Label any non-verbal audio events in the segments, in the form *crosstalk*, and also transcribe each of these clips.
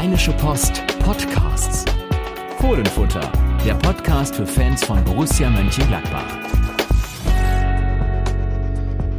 Rheinische Post Podcasts. Fohlenfutter, der Podcast für Fans von Borussia Mönchengladbach.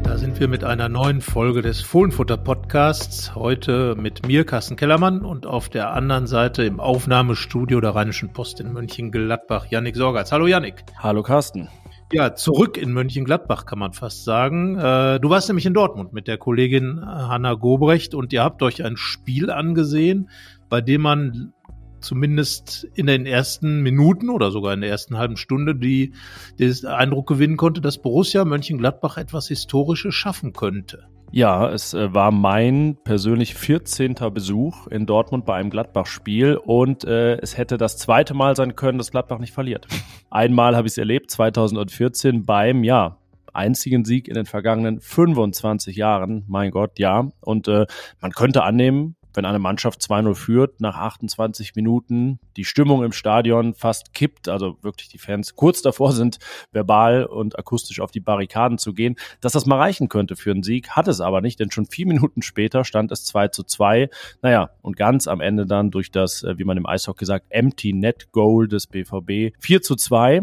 Da sind wir mit einer neuen Folge des Fohlenfutter Podcasts. Heute mit mir, Carsten Kellermann, und auf der anderen Seite im Aufnahmestudio der Rheinischen Post in Mönchengladbach, Yannick Sorgatz. Hallo Yannick. Hallo Carsten. Ja, zurück in Mönchengladbach kann man fast sagen. Äh, du warst nämlich in Dortmund mit der Kollegin Hanna Gobrecht und ihr habt euch ein Spiel angesehen, bei dem man zumindest in den ersten Minuten oder sogar in der ersten halben Stunde die, den Eindruck gewinnen konnte, dass Borussia Mönchengladbach etwas Historisches schaffen könnte. Ja, es äh, war mein persönlich 14. Besuch in Dortmund bei einem Gladbach-Spiel und äh, es hätte das zweite Mal sein können, dass Gladbach nicht verliert. *laughs* Einmal habe ich es erlebt, 2014 beim, ja, einzigen Sieg in den vergangenen 25 Jahren. Mein Gott, ja. Und äh, man könnte annehmen, wenn eine Mannschaft 2-0 führt, nach 28 Minuten die Stimmung im Stadion fast kippt, also wirklich die Fans kurz davor sind, verbal und akustisch auf die Barrikaden zu gehen, dass das mal reichen könnte für einen Sieg, hat es aber nicht, denn schon vier Minuten später stand es 2 zu 2. Naja, und ganz am Ende dann durch das, äh, wie man im Eishockey sagt, Empty Net Goal des BVB 4 zu 2.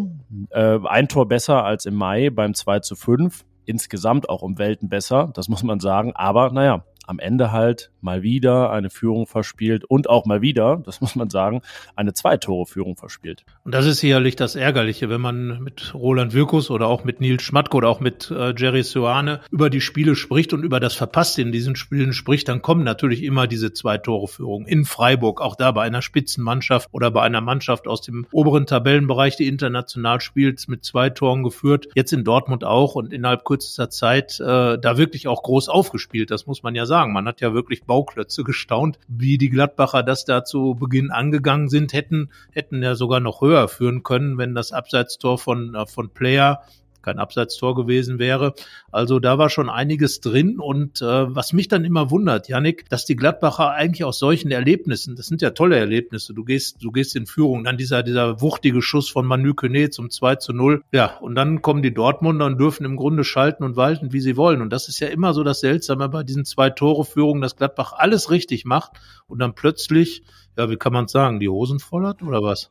Äh, ein Tor besser als im Mai beim 2 zu 5 insgesamt auch um Welten besser, das muss man sagen. Aber naja, am Ende halt mal wieder eine Führung verspielt und auch mal wieder, *laughs* das muss man sagen, eine Zwei-Tore-Führung verspielt. Und das ist sicherlich das Ärgerliche, wenn man mit Roland Wirkus oder auch mit Nils Schmatke oder auch mit äh, Jerry Soane über die Spiele spricht und über das Verpasste in diesen Spielen spricht, dann kommen natürlich immer diese Zwei-Tore-Führungen. In Freiburg, auch da bei einer Spitzenmannschaft oder bei einer Mannschaft aus dem oberen Tabellenbereich, die international spielt, mit zwei Toren geführt. Jetzt in Dortmund auch und innerhalb kürzester Zeit äh, da wirklich auch groß aufgespielt, das muss man ja sagen sagen. Man hat ja wirklich Bauklötze gestaunt, wie die Gladbacher das da zu Beginn angegangen sind, hätten, hätten ja sogar noch höher führen können, wenn das Abseitstor von, äh, von Player kein Abseitstor gewesen wäre. Also da war schon einiges drin. Und äh, was mich dann immer wundert, Yannick, dass die Gladbacher eigentlich aus solchen Erlebnissen, das sind ja tolle Erlebnisse, du gehst, du gehst in Führung, dann dieser, dieser wuchtige Schuss von Manu Kone zum 2 zu 0. Ja, und dann kommen die Dortmunder und dürfen im Grunde schalten und walten, wie sie wollen. Und das ist ja immer so das Seltsame bei diesen zwei Tore-Führungen, dass Gladbach alles richtig macht und dann plötzlich, ja, wie kann man sagen, die Hosen voll hat oder was?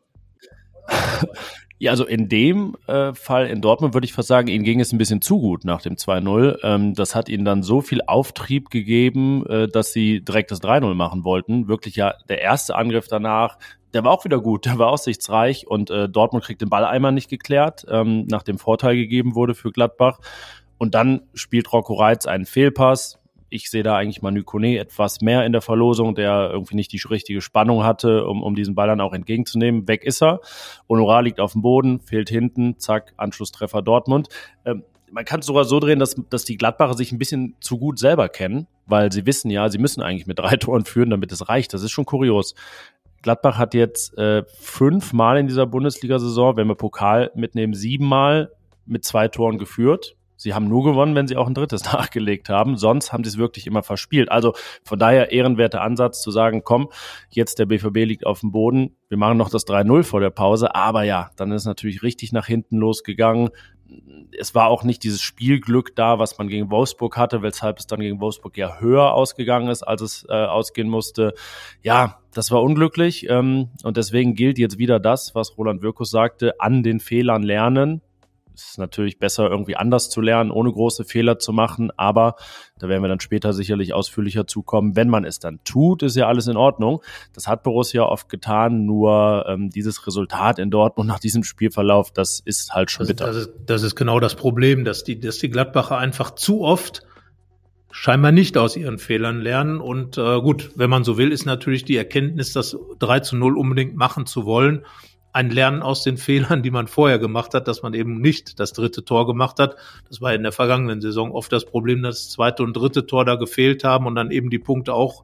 *laughs* Ja, also in dem äh, Fall in Dortmund würde ich fast sagen, ihnen ging es ein bisschen zu gut nach dem 2-0. Ähm, das hat ihnen dann so viel Auftrieb gegeben, äh, dass sie direkt das 3-0 machen wollten. Wirklich ja, der erste Angriff danach, der war auch wieder gut, *laughs* der war aussichtsreich und äh, Dortmund kriegt den Ball einmal nicht geklärt, ähm, nachdem Vorteil gegeben wurde für Gladbach. Und dann spielt Rocco Reitz einen Fehlpass, ich sehe da eigentlich Manu Kone etwas mehr in der Verlosung, der irgendwie nicht die richtige Spannung hatte, um, um diesen Ball dann auch entgegenzunehmen. Weg ist er. Honorar liegt auf dem Boden, fehlt hinten, zack, Anschlusstreffer Dortmund. Ähm, man kann es sogar so drehen, dass, dass die Gladbacher sich ein bisschen zu gut selber kennen, weil sie wissen ja, sie müssen eigentlich mit drei *laughs* Toren führen, damit es reicht. Das ist schon kurios. Gladbach hat jetzt äh, fünfmal in dieser Bundesliga-Saison, wenn wir Pokal mitnehmen, siebenmal mit zwei Toren geführt. Sie haben nur gewonnen, wenn sie auch ein drittes *laughs* nachgelegt haben. Sonst haben sie es wirklich immer verspielt. Also von daher ehrenwerter Ansatz zu sagen, komm, jetzt der BVB liegt auf dem Boden. Wir machen noch das 3-0 vor der Pause. Aber ja, dann ist natürlich richtig nach hinten losgegangen. Es war auch nicht dieses Spielglück da, was man gegen Wolfsburg hatte, weshalb es dann gegen Wolfsburg ja höher ausgegangen ist, als es äh, ausgehen musste. Ja, das war unglücklich. Ähm, und deswegen gilt jetzt wieder das, was Roland Wirkus sagte, an den Fehlern lernen es ist natürlich besser, irgendwie anders zu lernen, ohne große Fehler zu machen, aber da werden wir dann später sicherlich ausführlicher zukommen. Wenn man es dann tut, ist ja alles in Ordnung. Das hat Borussia oft getan, nur ähm, dieses Resultat in Dortmund *laughs* nach diesem Spielverlauf, das ist halt schon bitter. Das, ist, das ist genau das Problem, dass die, dass die Gladbacher einfach zu oft scheinbar nicht aus ihren Fehlern lernen. Und äh, gut, wenn man so will, ist natürlich die Erkenntnis, das 3 zu 0 unbedingt machen zu wollen ein Lernen aus den Fehlern, die man vorher gemacht hat, dass man eben nicht das dritte Tor gemacht hat. Das war in der vergangenen Saison oft das Problem, dass das zweite und dritte Tor da gefehlt haben und dann eben die Punkte auch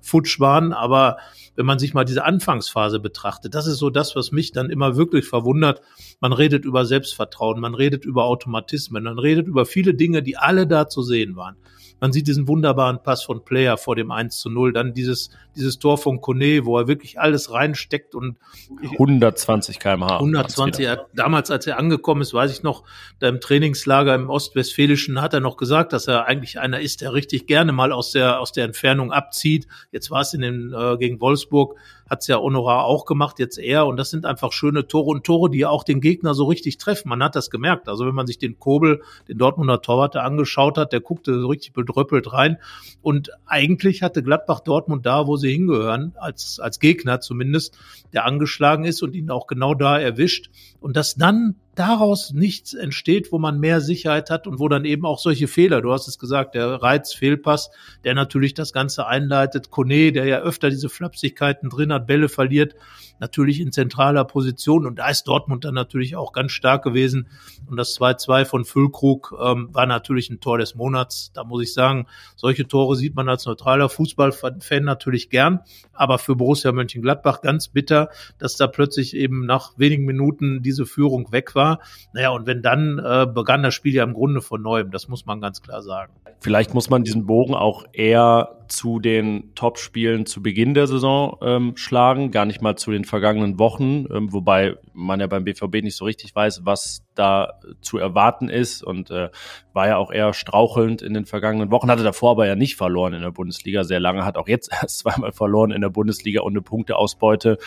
futsch waren. Aber wenn man sich mal diese Anfangsphase betrachtet, das ist so das, was mich dann immer wirklich verwundert. Man redet über Selbstvertrauen, man redet über Automatismen, man redet über viele Dinge, die alle da zu sehen waren. Man sieht diesen wunderbaren Pass von Player vor dem 1 zu 0, dann dieses, dieses Tor von Kone, wo er wirklich alles reinsteckt und 120 kmh. 120, er, damals als er angekommen ist, weiß ich noch, da im Trainingslager im Ostwestfälischen hat er noch gesagt, dass er eigentlich einer ist, der richtig gerne mal aus der, aus der Entfernung abzieht. Jetzt war es in den, äh, gegen Wolfsburg, hat's ja Honorar auch gemacht, jetzt er. Und das sind einfach schöne Tore und Tore, die auch den Gegner so richtig treffen. Man hat das gemerkt. Also wenn man sich den Kobel, den Dortmunder Torwart angeschaut hat, der guckte so richtig bedröppelt rein. Und eigentlich hatte Gladbach Dortmund da, wo sie hingehören, als, als Gegner zumindest, der angeschlagen ist und ihn auch genau da erwischt. Und dass dann daraus nichts entsteht, wo man mehr Sicherheit hat und wo dann eben auch solche Fehler, du hast es gesagt, der Reiz, Fehlpass, der natürlich das Ganze einleitet, Kone, der ja öfter diese Flapsigkeiten drin hat, Bälle verliert, natürlich in zentraler Position. Und da ist Dortmund dann natürlich auch ganz stark gewesen. Und das 2-2 von Füllkrug ähm, war natürlich ein Tor des Monats, da muss ich sagen, solche Tore sieht man als neutraler Fußballfan natürlich gern, aber für Borussia Mönchengladbach ganz bitter, dass da plötzlich eben nach wenigen Minuten diese Führung weg war war. Naja, und wenn dann äh, begann das Spiel ja im Grunde von neuem, das muss man ganz klar sagen. Vielleicht muss man diesen Bogen auch eher zu den Top-Spielen zu Beginn der Saison ähm, schlagen, gar nicht mal zu den vergangenen Wochen, ähm, wobei man ja beim BVB nicht so richtig weiß, was da zu erwarten ist und äh, war ja auch eher strauchelnd in den vergangenen Wochen, hatte davor aber ja nicht verloren in der Bundesliga sehr lange, hat auch jetzt *laughs* erst zweimal verloren in der Bundesliga und eine Punkteausbeute,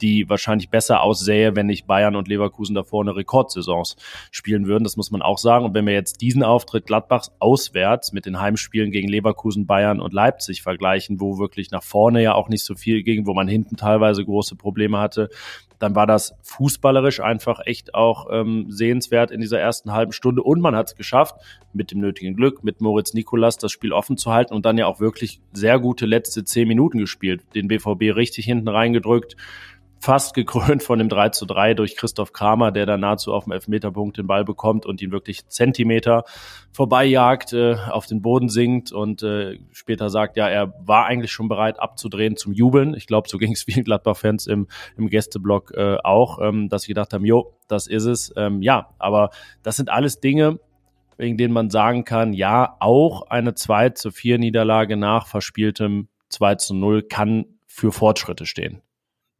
die wahrscheinlich besser aussähe, wenn nicht Bayern und Leverkusen davor eine Rekordsaisons spielen würden. Das muss man auch sagen. Und wenn wir jetzt diesen Auftritt Gladbachs auswärts mit den Heimspielen gegen Leverkusen, Bayern und Leipzig vergleichen, wo wirklich nach vorne ja auch nicht so viel ging, wo man hinten teilweise große Probleme hatte, dann war das fußballerisch einfach echt auch ähm, sehenswert in dieser ersten halben Stunde. Und man hat es geschafft, mit dem nötigen Glück, mit Moritz Nikolas das Spiel offen zu halten und dann ja auch wirklich sehr gute letzte zehn Minuten gespielt. Den BVB richtig hinten reingedrückt fast gekrönt von dem 3 zu 3 durch Christoph Kramer, der da nahezu auf dem Elfmeterpunkt den Ball bekommt und ihn wirklich Zentimeter vorbeijagt, äh, auf den Boden sinkt und äh, später sagt, ja, er war eigentlich schon bereit abzudrehen zum Jubeln. Ich glaube, so *laughs* ging es vielen Gladbach-Fans im, im Gästeblock äh, auch, ähm, dass sie gedacht haben, jo, das ist es. Ähm, ja, aber das sind alles Dinge, wegen denen man sagen kann, ja, auch eine 2 zu 4 Niederlage nach verspieltem 2 zu 0 kann für Fortschritte stehen.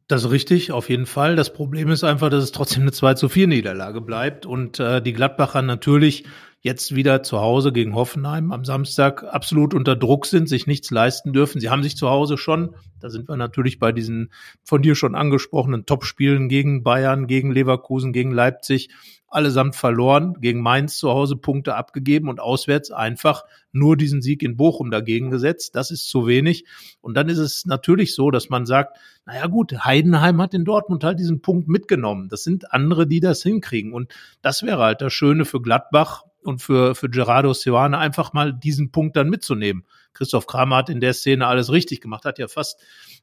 Das ist richtig, auf jeden Fall. Das Problem ist einfach, dass es trotzdem eine 2 zu 4 Niederlage bleibt und äh, die Gladbacher natürlich jetzt wieder zu Hause gegen Hoffenheim am Samstag absolut unter Druck sind, sich nichts leisten dürfen. Sie haben sich zu Hause schon, da sind wir natürlich bei diesen von dir schon angesprochenen Topspielen gegen Bayern, gegen Leverkusen, gegen Leipzig, allesamt verloren, gegen Mainz zu Hause Punkte abgegeben und auswärts einfach nur diesen Sieg in Bochum dagegen gesetzt. Das ist zu wenig. Und dann ist es natürlich so, dass man sagt, naja gut, Heidenheim hat in Dortmund halt diesen Punkt mitgenommen. Das sind andere, die das hinkriegen. Und das wäre halt das Schöne für Gladbach und für, für Gerardo Seoane einfach mal diesen Punkt dann mitzunehmen. Christoph Kramer hat in der Szene alles richtig gemacht, hat ja fast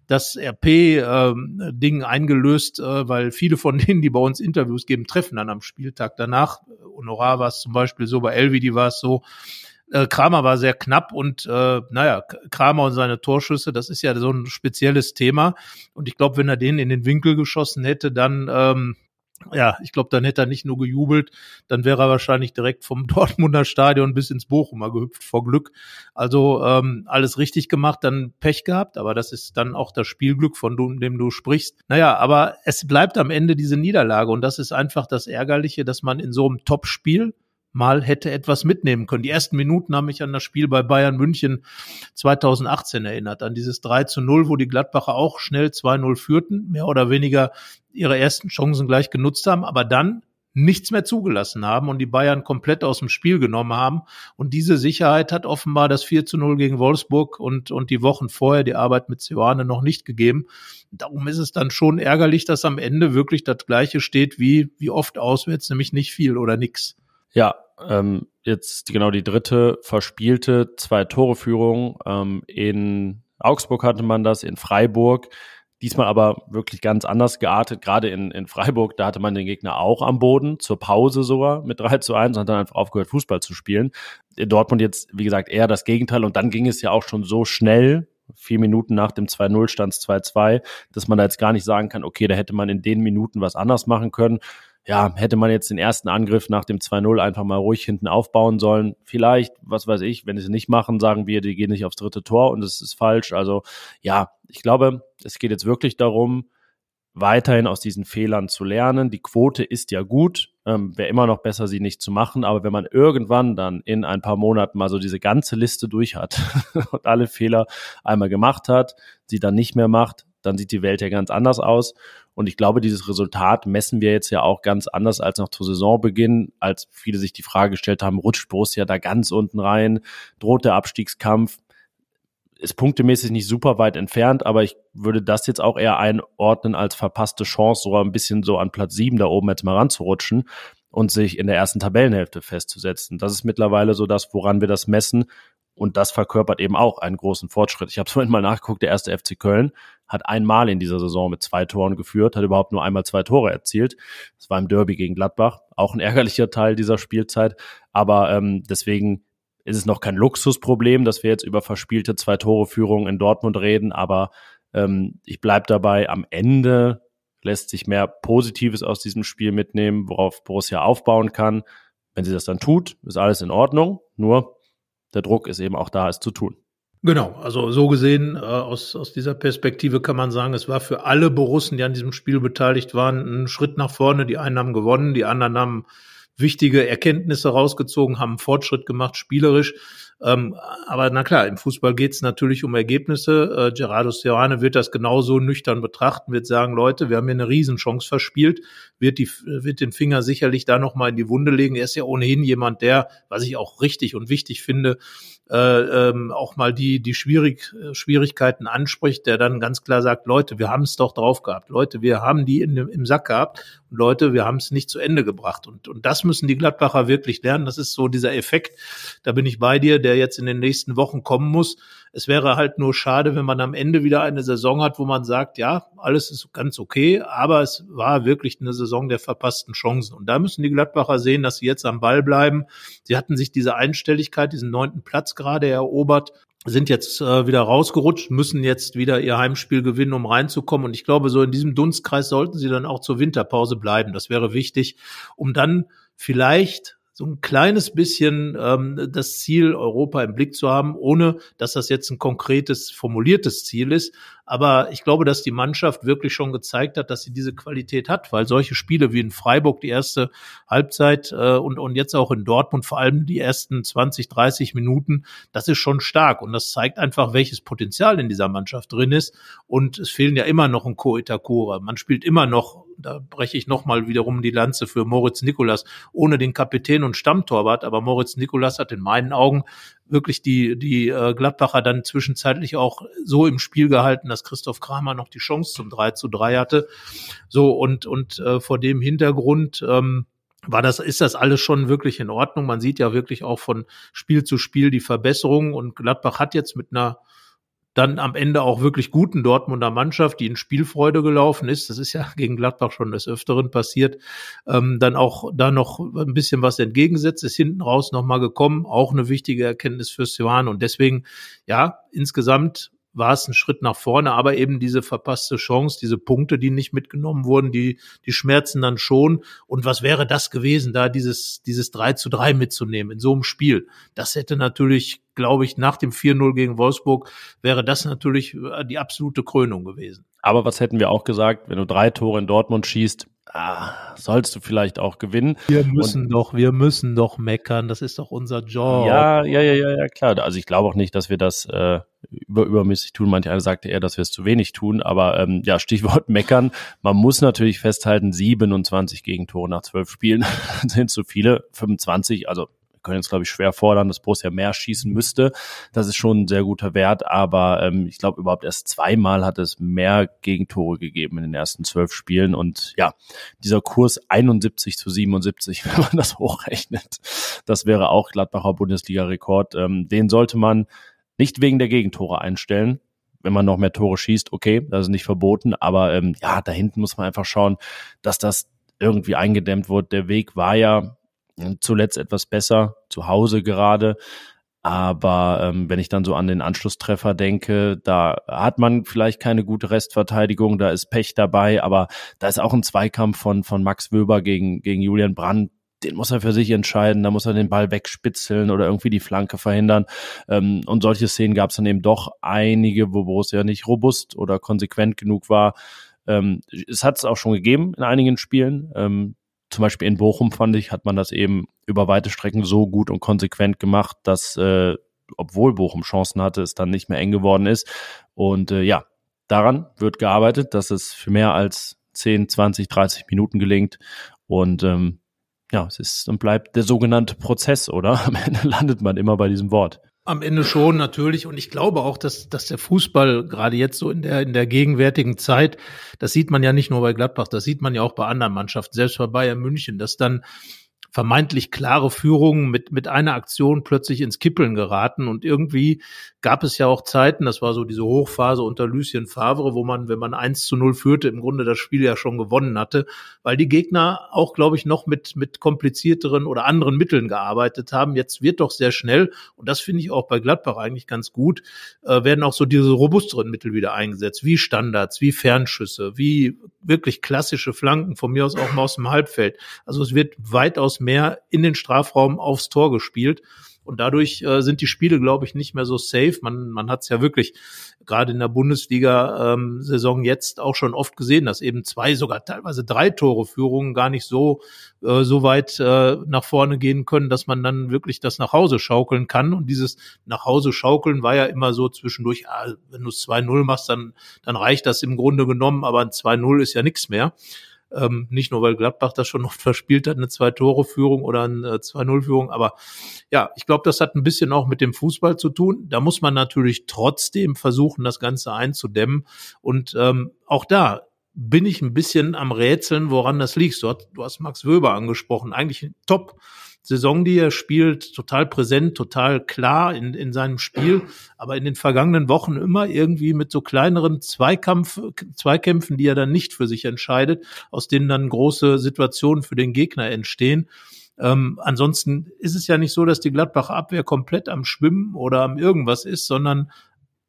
das RP-Ding ähm, eingelöst, äh, weil viele von *laughs* denen, die bei uns Interviews geben, treffen dann am Spieltag danach. Honorar war es zum Beispiel so, bei Elvidi war es so. Äh, Kramer war sehr knapp und äh, naja, Kramer und seine Torschüsse, das ist ja so ein spezielles Thema. Und ich glaube, wenn er den in den Winkel geschossen hätte, dann ähm, ja, ich glaube, dann hätte er nicht nur gejubelt, dann wäre er wahrscheinlich direkt vom *laughs* Dortmunder Stadion bis ins Bochumer gehüpft vor Glück. Also ähm, alles richtig gemacht, dann Pech gehabt, aber das ist dann auch das Spielglück, von dem du sprichst. Naja, aber es bleibt am Ende diese Niederlage und das ist einfach das Ärgerliche, dass man in so einem Topspiel mal hätte etwas mitnehmen können. Die ersten Minuten haben mich an das Spiel bei Bayern München 2018 erinnert, an dieses 3 zu 0, wo die Gladbacher auch schnell 2-0 führten, mehr oder weniger ihre ersten Chancen gleich genutzt haben, aber dann nichts mehr zugelassen haben und die Bayern komplett aus dem Spiel genommen haben. Und diese Sicherheit hat offenbar das 4 zu 0 gegen Wolfsburg und, und die Wochen vorher die Arbeit mit Sioane noch nicht gegeben. Darum ist es dann schon ärgerlich, dass am Ende wirklich das Gleiche steht wie, wie oft auswärts, nämlich nicht viel oder nix. Ja, ähm, jetzt genau die dritte verspielte Zwei-Tore-Führung. Ähm, in Augsburg hatte man das, in Freiburg. Diesmal aber wirklich ganz anders geartet. Gerade in, in Freiburg, da hatte man den Gegner auch am Boden, zur Pause sogar mit 3 zu 1 und hat dann einfach aufgehört, Fußball zu spielen. In Dortmund jetzt, wie gesagt, eher das Gegenteil. Und dann ging es ja auch schon so schnell, vier Minuten nach dem 2-0 stand es 2-2, dass man da jetzt gar nicht sagen kann, okay, da hätte man in den Minuten was anders machen können ja, hätte man jetzt den ersten Angriff nach dem 2-0 einfach mal ruhig hinten aufbauen sollen. Vielleicht, was weiß ich, wenn sie es nicht machen, sagen wir, die gehen nicht aufs dritte Tor und es ist falsch. Also ja, ich glaube, es geht jetzt wirklich darum, weiterhin aus diesen Fehlern zu lernen. Die Quote ist ja gut, ähm, wäre immer noch besser, sie nicht zu machen. Aber wenn man irgendwann dann in ein paar Monaten mal so diese ganze Liste durch hat *laughs* und alle Fehler einmal gemacht hat, sie dann nicht mehr macht, dann sieht die Welt ja ganz anders aus. Und ich glaube, dieses Resultat messen wir jetzt ja auch ganz anders als noch zu Saisonbeginn, als viele sich die Frage gestellt haben, rutscht Borussia da ganz unten rein, droht der Abstiegskampf ist punktemäßig nicht super weit entfernt, aber ich würde das jetzt auch eher einordnen als verpasste Chance, so ein bisschen so an Platz sieben da oben jetzt mal ranzurutschen und sich in der ersten Tabellenhälfte festzusetzen. Das ist mittlerweile so das, woran wir das messen. Und das verkörpert eben auch einen großen Fortschritt. Ich habe *laughs* vorhin mal nachgeguckt, der erste FC Köln hat einmal in dieser Saison mit zwei Toren geführt, hat überhaupt nur einmal zwei Tore erzielt. Das war im Derby gegen Gladbach, auch ein *laughs* ärgerlicher Teil dieser Spielzeit. Aber ähm, deswegen ist es noch kein Luxusproblem, dass wir jetzt über verspielte zwei Tore Führung in Dortmund reden, aber ähm, ich bleib dabei, am Ende lässt sich mehr Positives aus diesem Spiel mitnehmen, worauf Borussia aufbauen kann. Wenn sie das dann tut, ist alles in Ordnung. Nur der Druck ist eben auch da, es zu tun. Genau, also so gesehen, äh, aus, aus dieser Perspektive kann man sagen, es war für alle Borussen, die an diesem Spiel beteiligt waren, ein Schritt nach vorne. Die einen haben gewonnen, die anderen haben wichtige Erkenntnisse rausgezogen, haben Fortschritt gemacht, spielerisch. Ähm, aber na klar, im Fußball geht es natürlich um Ergebnisse. Äh, Gerardo Serrane wird das genauso nüchtern betrachten, wird sagen, Leute, wir haben hier eine Riesenchance verspielt, wird, die, wird den Finger sicherlich da nochmal in die Wunde legen. Er ist ja ohnehin jemand, der, was ich auch richtig und wichtig finde, äh, ähm, auch mal die, die Schwierig, Schwierigkeiten anspricht, der dann ganz klar sagt, Leute, wir haben es doch drauf gehabt. Leute, wir haben die in, im Sack gehabt. Und Leute, wir haben es nicht zu Ende gebracht. Und, und das müssen die Gladbacher wirklich lernen. Das ist so dieser Effekt, da bin ich bei dir, der jetzt in den nächsten Wochen kommen muss. Es wäre halt nur schade, wenn man am Ende wieder eine Saison hat, wo man sagt, ja, alles ist ganz okay, aber es war wirklich eine Saison der verpassten Chancen. Und da müssen die Gladbacher sehen, dass sie jetzt am Ball bleiben. Sie hatten sich diese Einstelligkeit, diesen neunten Platz gerade erobert sind jetzt äh, wieder rausgerutscht, müssen jetzt wieder ihr Heimspiel gewinnen, um reinzukommen. Und ich glaube, so in diesem Dunstkreis sollten sie dann auch zur Winterpause bleiben. Das wäre wichtig, um dann vielleicht so ein kleines bisschen ähm, das Ziel Europa im Blick zu haben, ohne dass das jetzt ein konkretes, formuliertes Ziel ist. Aber ich glaube, dass die Mannschaft wirklich schon gezeigt hat, dass sie diese Qualität hat, weil solche Spiele wie in Freiburg die erste Halbzeit äh, und, und jetzt auch in Dortmund vor allem die ersten 20, 30 Minuten, das ist schon stark. Und das zeigt einfach, welches Potenzial in dieser Mannschaft drin ist. Und es fehlen ja immer noch ein Ko Itakura. Man spielt immer noch da breche ich nochmal wiederum die Lanze für Moritz Nikolas, ohne den Kapitän und Stammtorwart, aber Moritz Nikolas hat in meinen Augen wirklich die, die äh, Gladbacher dann zwischenzeitlich auch so im Spiel gehalten, dass Christoph Kramer noch die Chance zum 3 zu 3 hatte. So, und, und äh, vor dem Hintergrund, ähm, war das, ist das alles schon wirklich in Ordnung? Man sieht ja wirklich auch von Spiel zu Spiel die Verbesserung und Gladbach hat jetzt mit einer dann am Ende auch wirklich guten Dortmunder Mannschaft, die in Spielfreude gelaufen ist, das ist ja *laughs* gegen Gladbach schon des Öfteren passiert, ähm, dann auch da noch ein bisschen was entgegensetzt, ist hinten raus nochmal gekommen, auch eine wichtige Erkenntnis für Sivan und deswegen, ja, insgesamt war es ein Schritt nach vorne, aber eben diese verpasste Chance, diese Punkte, die nicht mitgenommen wurden, die, die schmerzen dann schon. Und was wäre das gewesen, da dieses, dieses 3 zu 3 mitzunehmen in so einem Spiel? Das hätte natürlich, glaube ich, nach dem 4-0 gegen Wolfsburg wäre das natürlich die absolute Krönung gewesen. Aber was hätten wir auch gesagt, wenn du drei Tore in Dortmund schießt, ah, sollst du vielleicht auch gewinnen. Wir müssen und, doch, wir müssen doch meckern, das ist doch unser Job. Ja, ja, ja, ja, ja, klar. Also ich glaube auch nicht, dass wir das äh, über, übermäßig tun. Manche eine sagte eher, dass wir es zu wenig tun, aber ähm, ja, Stichwort *laughs* meckern. Man muss natürlich festhalten, 27 Gegentore nach zwölf Spielen *laughs* sind zu viele, 25, also können jetzt, glaube ich, schwer fordern, dass Borussia mehr schießen müsste. Das ist schon ein sehr guter Wert, aber ähm, ich glaube, überhaupt erst zweimal hat es mehr Gegentore gegeben in den ersten zwölf Spielen. Und ja, dieser Kurs 71 zu 77, *laughs* wenn man das hochrechnet, das wäre auch Gladbacher Bundesliga-Rekord. Ähm, den sollte man nicht wegen der Gegentore einstellen, wenn man noch mehr Tore schießt, okay, das ist nicht verboten, aber ähm, ja, da hinten muss man einfach schauen, dass das irgendwie eingedämmt wird. Der Weg war ja zuletzt etwas besser, zu Hause gerade. Aber ähm, wenn ich dann so an den Anschlusstreffer denke, da hat man vielleicht keine gute Restverteidigung, da ist Pech dabei, aber da ist auch ein Zweikampf von, von Max Wöber gegen, gegen Julian Brandt, den muss er für sich entscheiden, da muss er den Ball wegspitzeln oder irgendwie die Flanke verhindern. Ähm, und solche Szenen gab es dann eben doch einige, wo Borussia nicht robust oder konsequent genug war. Ähm, es hat es auch schon gegeben in einigen Spielen. Ähm, zum Beispiel in Bochum fand ich, hat man das eben über weite Strecken so gut und konsequent gemacht, dass äh, obwohl Bochum Chancen hatte, es dann nicht mehr eng geworden ist. Und äh, ja, daran wird gearbeitet, dass es für mehr als 10, 20, 30 Minuten gelingt. Und ähm, ja, es ist und bleibt der sogenannte Prozess, oder? *laughs* Am Ende landet man immer bei diesem Wort. Am Ende schon natürlich und ich glaube auch, dass, dass der Fußball gerade jetzt so in der in der gegenwärtigen Zeit, das sieht man ja nicht nur bei Gladbach, das sieht man ja auch bei anderen Mannschaften, selbst bei Bayern München, dass dann vermeintlich klare Führungen mit, mit einer Aktion plötzlich ins Kippeln geraten. Und irgendwie gab es ja auch Zeiten, das war so diese Hochphase unter Lucien Favre, wo man, wenn man eins zu null führte, im Grunde das Spiel ja schon gewonnen hatte, weil die Gegner auch, glaube ich, noch mit, mit komplizierteren oder anderen Mitteln gearbeitet haben. Jetzt wird doch sehr schnell, und das finde ich auch bei Gladbach eigentlich ganz gut, äh, werden auch so diese robusteren Mittel wieder eingesetzt, wie Standards, wie Fernschüsse, wie wirklich klassische Flanken, von mir aus auch mal aus dem Halbfeld. Also es wird weitaus mehr in den Strafraum aufs Tor gespielt. Und dadurch äh, sind die Spiele, glaube ich, nicht mehr so safe. Man, man hat es ja wirklich gerade in der Bundesliga-Saison ähm, jetzt auch schon oft gesehen, dass eben zwei, sogar teilweise drei Tore Führungen gar nicht so, äh, so weit äh, nach vorne gehen können, dass man dann wirklich das nach Hause schaukeln kann. Und dieses nach Hause schaukeln war ja immer so zwischendurch, ah, wenn du es 2-0 machst, dann, dann reicht das im Grunde genommen, aber ein 2-0 ist ja nichts mehr. Ähm, nicht nur, weil Gladbach das schon *laughs* oft verspielt hat, eine Zwei-Tore-Führung oder eine 2-0-Führung. Aber ja, ich glaube, das hat ein bisschen auch mit dem Fußball zu tun. Da muss man natürlich trotzdem versuchen, das Ganze einzudämmen. Und ähm, auch da bin ich ein bisschen am Rätseln, woran das liegt. Du hast, du hast Max Wöber angesprochen. Eigentlich top Saison, die er spielt, total präsent, total klar in, in seinem Spiel, aber in den vergangenen Wochen immer irgendwie mit so kleineren Zweikampf, Zweikämpfen, die er dann nicht für sich entscheidet, aus denen dann große Situationen für den Gegner entstehen. Ähm, ansonsten ist es ja nicht so, dass die Gladbacher Abwehr komplett am Schwimmen oder am irgendwas ist, sondern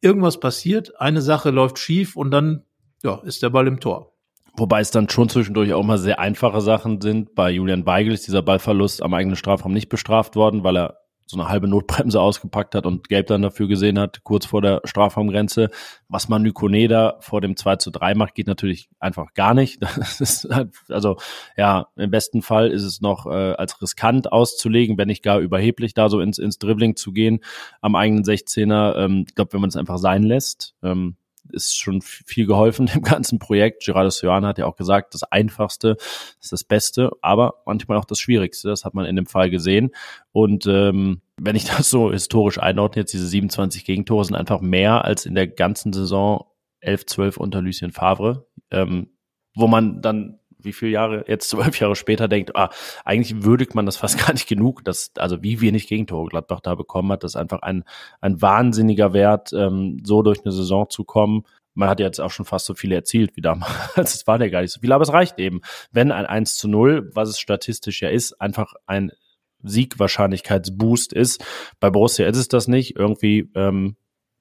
irgendwas passiert, eine Sache läuft schief und dann ja, ist der Ball im Tor. Wobei es dann schon zwischendurch auch mal sehr einfache Sachen sind. Bei Julian Weigel ist dieser Ballverlust am eigenen Strafraum nicht bestraft worden, weil er so eine halbe Notbremse ausgepackt hat und Gelb dann dafür gesehen hat, kurz vor der Strafraumgrenze. Was Manu Koneda vor dem 2 zu 3 macht, geht natürlich einfach gar nicht. *laughs* Das ist halt, also ja, im besten Fall ist es noch äh, als riskant auszulegen, wenn nicht gar überheblich, da so ins, ins Dribbling zu gehen am eigenen 16er. Ähm, ich glaube, wenn man es einfach sein lässt, ähm, ist schon viel geholfen *laughs* dem ganzen Projekt. Gerardo Sojana hat ja auch gesagt, das Einfachste ist das Beste, aber manchmal auch das Schwierigste. Das hat man in dem Fall gesehen. Und ähm, wenn ich *laughs* das so historisch einordne, jetzt diese 27 Gegentore sind einfach mehr als in der ganzen Saison 11, 12 unter Lucien Favre, ähm, wo man dann wie viele Jahre, jetzt *laughs* zwölf Jahre später denkt, ah, eigentlich würdigt man das fast *laughs* gar nicht genug, dass, also wie wenig Gegentore Gladbach da bekommen hat, das ist einfach ein, ein wahnsinniger Wert, ähm, so durch eine Saison zu kommen. Man hat jetzt auch schon fast so viele erzielt wie damals. *laughs* Es war ja gar nicht so viel, aber es reicht eben. Wenn ein 1 zu 0, was es statistisch ja ist, einfach ein Siegwahrscheinlichkeitsboost ist. Bei Borussia ist es das nicht. Irgendwie, ähm,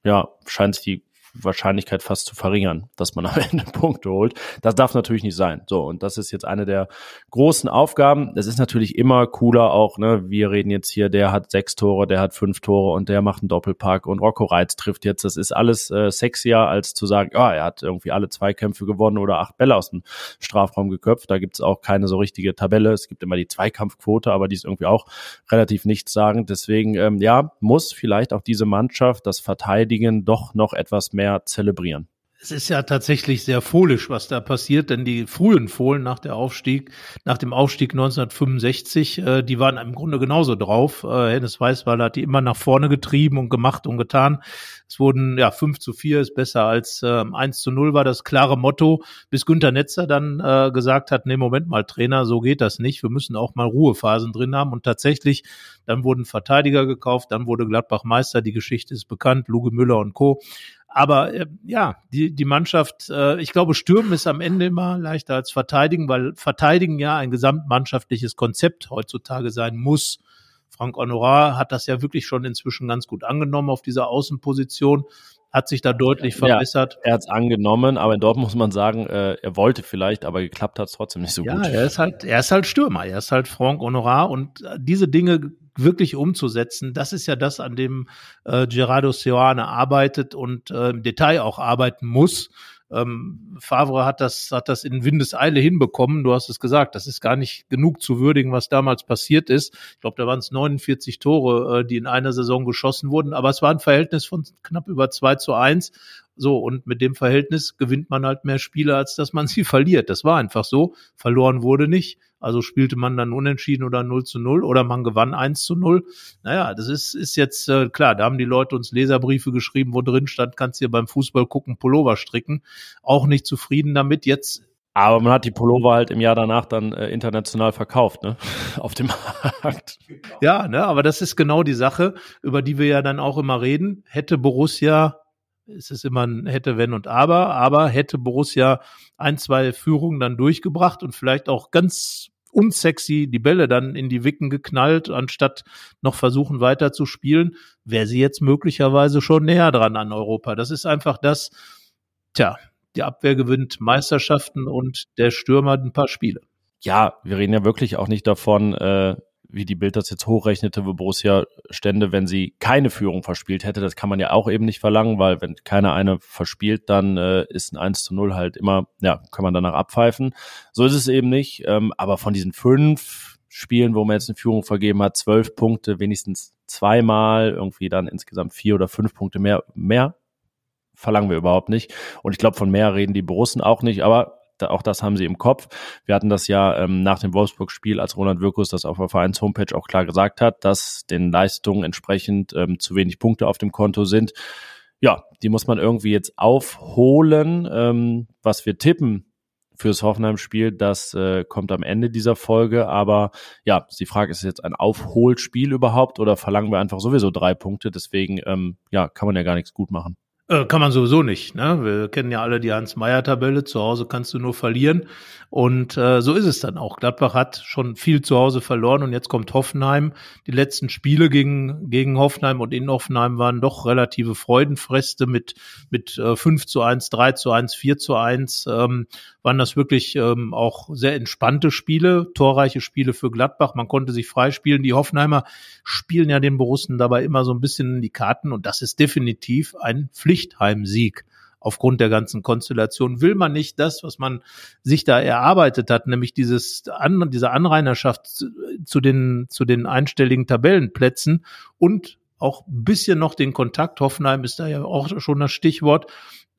ja, scheint sich die Wahrscheinlichkeit fast zu verringern, dass man am *laughs* Ende Punkte holt. Das darf natürlich nicht sein. So, und das ist jetzt eine der großen Aufgaben. Es ist natürlich immer cooler auch, ne, wir reden jetzt hier, der hat sechs Tore, der hat fünf Tore und der macht einen Doppelpack und Rocco Reitz trifft jetzt. Das ist alles äh, sexier, als zu sagen, ja, er hat irgendwie alle Zweikämpfe gewonnen oder acht Bälle aus dem Strafraum geköpft. Da gibt's auch keine so richtige Tabelle. Es gibt immer die Zweikampfquote, aber die ist irgendwie auch relativ nichtssagend. Deswegen, ähm, ja, muss vielleicht auch diese Mannschaft das Verteidigen doch noch etwas mehr mehr zelebrieren. Es ist ja tatsächlich sehr fohlisch, was da passiert, denn die frühen Fohlen nach der Aufstieg, nach dem Aufstieg 1965, äh, die waren im Grunde genauso drauf. Äh, Hennes Weißweiler hat die immer nach vorne getrieben und gemacht und getan. Es wurden ja 5 zu 4 ist besser als äh, 1 zu 0 war das klare Motto, bis Günter Netzer dann äh, gesagt hat, nee, Moment mal, Trainer, so geht das nicht. Wir müssen auch mal Ruhephasen drin haben. Und tatsächlich, dann wurden Verteidiger gekauft, dann wurde Gladbach Meister, die Geschichte ist bekannt, Luge Müller und Co. Aber äh, ja, die, die Mannschaft, äh, ich glaube, stürmen ist am Ende immer leichter als verteidigen, weil verteidigen ja ein gesamtmannschaftliches Konzept heutzutage sein muss. Frank Honorar hat das ja wirklich schon inzwischen ganz gut angenommen auf dieser Außenposition hat sich da deutlich verbessert. Ja, er hat es angenommen, aber in Dortmund muss man sagen, äh, er wollte vielleicht, aber geklappt hat es trotzdem nicht so ja, gut. Ja, er ist halt, er ist halt Stürmer, er ist halt Franck Honorar und äh, diese Dinge wirklich umzusetzen, das ist ja das, an dem äh, Gerardo Seoane arbeitet und äh, im Detail auch arbeiten muss. Ähm, Favre hat das, hat das in Windeseile hinbekommen. Du hast es gesagt, das ist gar nicht genug zu würdigen, was damals passiert ist. Ich glaube, da waren es 49 Tore, äh, die in einer Saison geschossen wurden, aber es war ein Verhältnis von knapp über zwei zu eins. So, und mit dem Verhältnis gewinnt man halt mehr Spiele, als dass man *laughs* sie verliert. Das war einfach so. Verloren wurde nicht. Also spielte man dann unentschieden oder 0 zu 0 oder man gewann 1 zu 0. Naja, das ist, ist jetzt äh, klar, da haben die Leute uns Leserbriefe geschrieben, wo drin stand, kannst dir beim Fußball gucken, Pullover stricken. Auch nicht zufrieden damit. Jetzt aber man hat die Pullover halt im Jahr danach dann äh, international verkauft, ne? *laughs* Auf dem Markt. Ja, ne, aber das ist genau die Sache, über die wir ja dann auch immer reden. Hätte Borussia, es ist immer ein hätte, wenn und aber, aber hätte Borussia ein, zwei Führungen dann durchgebracht und vielleicht auch ganz unsexy die Bälle dann in die Wicken geknallt, anstatt noch versuchen weiter zu spielen, wäre sie jetzt möglicherweise schon näher dran an Europa. Das ist einfach das, tja, die Abwehr gewinnt Meisterschaften und der Stürmer ein paar Spiele. Ja, wir reden ja wirklich auch nicht davon, äh, wie die Bild das jetzt hochrechnete, wo Borussia stände, wenn sie keine Führung verspielt hätte. Das kann man ja auch eben nicht verlangen, weil wenn keiner eine verspielt, dann äh, ist ein 1 zu 0 halt immer, ja, kann man danach abpfeifen. So ist es eben nicht. Ähm, aber von diesen fünf Spielen, wo man jetzt eine Führung vergeben hat, zwölf Punkte, wenigstens zweimal, irgendwie dann insgesamt vier oder fünf Punkte mehr, mehr verlangen wir überhaupt nicht. Und ich glaube, von mehr reden die Borussen auch nicht, aber auch das haben sie im Kopf. Wir hatten das ja ähm, nach dem Wolfsburg-Spiel, als Roland Wirkus das auf der Vereins-Homepage auch klar gesagt hat, dass den Leistungen entsprechend ähm, zu wenig Punkte auf dem Konto sind. Ja, die muss man irgendwie jetzt aufholen. Ähm, was wir tippen fürs Hoffenheim-Spiel, das äh, kommt am Ende dieser Folge. Aber ja, die Frage ist jetzt ein Aufholspiel überhaupt oder verlangen wir einfach sowieso drei Punkte? Deswegen ähm, ja, kann man ja gar nichts gut machen. Äh, kann man sowieso nicht. Ne? Wir kennen ja alle die Hans-Meyer-Tabelle. Zu Hause kannst du nur verlieren. Und äh, so ist es dann auch. Gladbach hat schon viel zu Hause verloren und jetzt kommt Hoffenheim. Die letzten Spiele gegen, gegen Hoffenheim und in Hoffenheim waren doch relative Freudenfreste mit, mit äh, 5 zu 1, 3 zu 1, 4 zu 1. Ähm, waren das wirklich ähm, auch sehr entspannte Spiele, torreiche Spiele für Gladbach. Man konnte sich freispielen. Die Hoffenheimer spielen ja den Borussen dabei immer so ein bisschen in die Karten und das ist definitiv ein Pflichtheimsieg aufgrund der ganzen Konstellation will man nicht das, was man sich da erarbeitet hat, nämlich dieses an, diese Anrainerschaft zu den, zu den einstelligen Tabellenplätzen und auch ein bisschen noch den Kontakt, Hoffenheim ist da ja auch schon das Stichwort,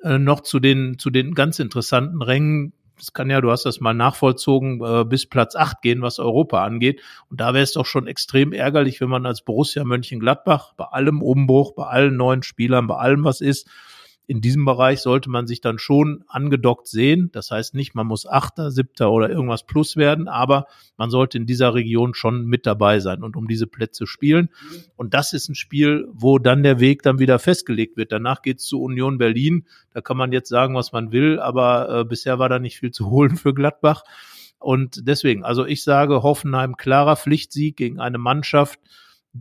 äh, noch zu den, zu den ganz interessanten Rängen. Das kann ja, du hast das mal nachvollzogen, äh, bis Platz acht gehen, was Europa angeht. Und da wäre es doch schon extrem ärgerlich, wenn man als Borussia Mönchengladbach bei allem Umbruch, bei allen neuen Spielern, bei allem, was ist, in diesem Bereich sollte man sich dann schon angedockt sehen. Das heißt nicht, man muss Achter, Siebter oder irgendwas plus werden, aber man sollte in dieser Region schon mit dabei sein und um diese Plätze spielen. Und das ist ein Spiel, wo dann der Weg dann wieder festgelegt wird. Danach geht's zu Union Berlin. Da kann man jetzt sagen, was man will, aber äh, bisher war da nicht viel zu holen für Gladbach. Und deswegen, also ich sage Hoffenheim klarer Pflichtsieg gegen eine Mannschaft,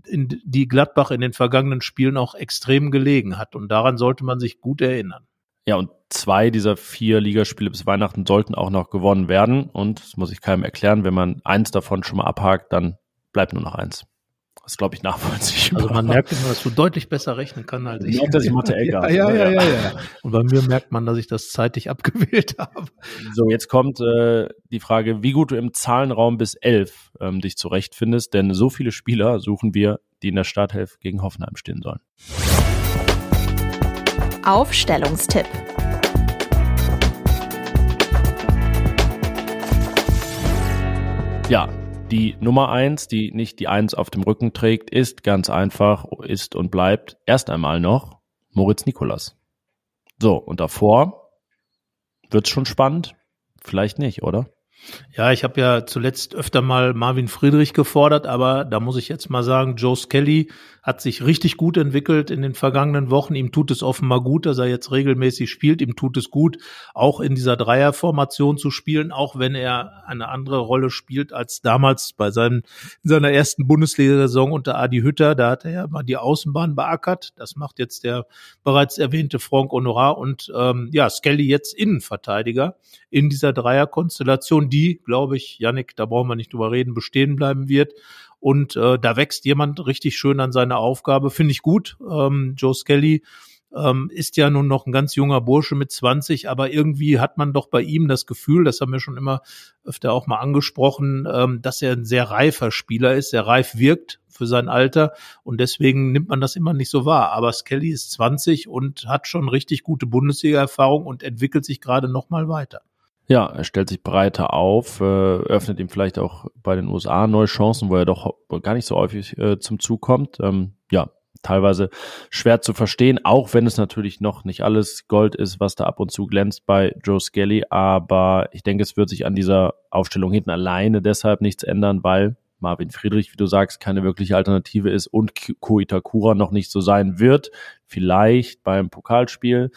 in die Gladbach in den vergangenen Spielen auch extrem gelegen hat. Und daran sollte man sich gut erinnern. Ja, und zwei dieser vier Ligaspiele bis Weihnachten sollten auch noch gewonnen werden. Und das muss ich keinem erklären, wenn man eins davon schon mal abhakt, dann bleibt nur noch eins. Das ist, glaube ich, nachvollziehbar. Also man merkt immer, dass du deutlich besser rechnen kann als ich. Merkt, dass ich Mathe ja, ja, ja, ja, ja. Und bei mir merkt man, dass ich das zeitig abgewählt habe. So, jetzt kommt äh, die Frage, wie gut du im Zahlenraum bis elf ähm, dich zurechtfindest, denn so viele Spieler suchen wir, die in der Starthilfe gegen Hoffenheim stehen sollen. Aufstellungstipp. Ja, die Nummer eins, die nicht die eins auf dem Rücken trägt, ist ganz einfach, ist und bleibt erst einmal noch Moritz Nikolas. So, und davor wird's schon spannend? Vielleicht nicht, oder? Ja, ich habe ja zuletzt öfter mal Marvin Friedrich gefordert, aber da muss ich jetzt mal sagen, Joe Skelly hat sich richtig gut entwickelt in den vergangenen Wochen. Ihm tut es offenbar gut, dass er jetzt regelmäßig spielt. Ihm tut es gut, auch in dieser Dreierformation zu spielen, auch wenn er eine andere Rolle spielt als damals bei seinen, in seiner ersten Bundesliga-Saison unter Adi Hütter. Da hat er ja mal die Außenbahn beackert. Das macht jetzt der bereits erwähnte Franck Honorar und ähm, ja, Skelly jetzt Innenverteidiger in dieser Dreierkonstellation, die, glaube ich, Yannick, da brauchen wir nicht drüber reden, bestehen bleiben wird. Und äh, da wächst jemand richtig schön an seine Aufgabe, finde ich gut. Ähm, Joe Skelly ähm, ist ja nun noch ein ganz junger Bursche mit 20, aber irgendwie hat man doch bei ihm das Gefühl, das haben wir schon immer öfter auch mal angesprochen, ähm, dass er ein sehr reifer Spieler ist, sehr reif wirkt für sein Alter und deswegen nimmt man das immer nicht so wahr. Aber Skelly ist 20 und hat schon richtig gute Bundesliga-Erfahrung und entwickelt sich gerade noch mal weiter. Ja, er stellt sich breiter auf, äh, öffnet ihm vielleicht auch bei den USA neue Chancen, wo er doch gar nicht so häufig äh, zum Zug kommt. Ähm, ja, teilweise schwer zu verstehen, auch wenn es natürlich noch nicht alles Gold ist, was da ab und zu glänzt bei Joe Skelly. Aber ich denke, es wird sich an dieser Aufstellung hinten alleine deshalb nichts ändern, weil Marvin Friedrich, wie du sagst, keine wirkliche Alternative ist und Ko Itakura noch nicht so sein wird. Vielleicht beim Pokalspiel,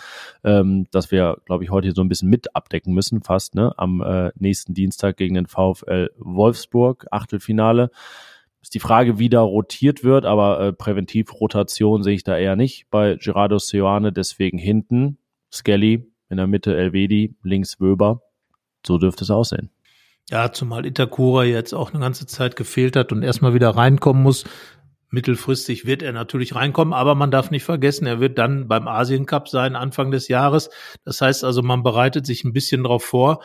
ähm, das wir, glaube ich, heute so ein bisschen mit abdecken müssen, fast, ne? Am äh, nächsten Dienstag gegen den VfL Wolfsburg, Achtelfinale. Ist die Frage, wie da rotiert wird, aber äh, Präventivrotation sehe ich da eher nicht bei Gerardo Seoane, deswegen hinten Skelly, in der Mitte Elvedi, links Wöber. So dürfte es aussehen. Ja, zumal Itakura jetzt auch eine ganze Zeit gefehlt hat und erstmal wieder reinkommen muss. Mittelfristig wird er natürlich reinkommen, aber man darf nicht vergessen, er wird dann beim Asien Cup sein, Anfang des Jahres. Das heißt also, man bereitet sich ein bisschen darauf vor.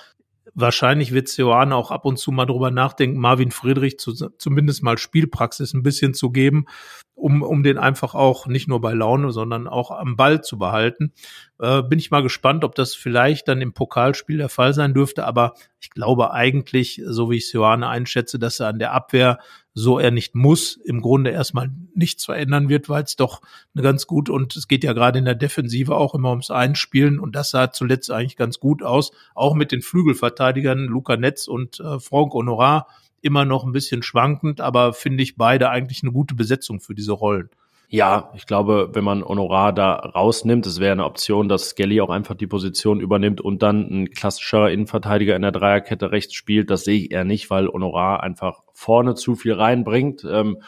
Wahrscheinlich wird Seoane auch ab und zu mal drüber nachdenken, Marvin Friedrich zu, zumindest mal Spielpraxis ein bisschen zu geben, um, um den einfach auch nicht nur bei Laune, sondern auch am Ball zu behalten. Äh, bin ich mal gespannt, ob das vielleicht dann im Pokalspiel der Fall sein dürfte. Aber ich glaube eigentlich, so wie ich Seoane einschätze, dass er an der Abwehr so er nicht muss, im Grunde erstmal nichts verändern wird, weil es doch eine ganz gut und es geht ja gerade in der Defensive auch immer ums Einspielen und das sah zuletzt eigentlich ganz gut aus, auch mit den Flügelverteidigern Luca Netz und äh, Franck Honorar immer noch ein bisschen schwankend, aber finde ich beide eigentlich eine gute Besetzung für diese Rollen. Ja, ich glaube, wenn man Honorar da rausnimmt, es wäre eine Option, dass Skelly auch einfach die Position übernimmt und dann ein klassischer Innenverteidiger in der Dreierkette rechts spielt. Das sehe ich eher nicht, weil Honorar einfach vorne zu viel reinbringt. Ähm,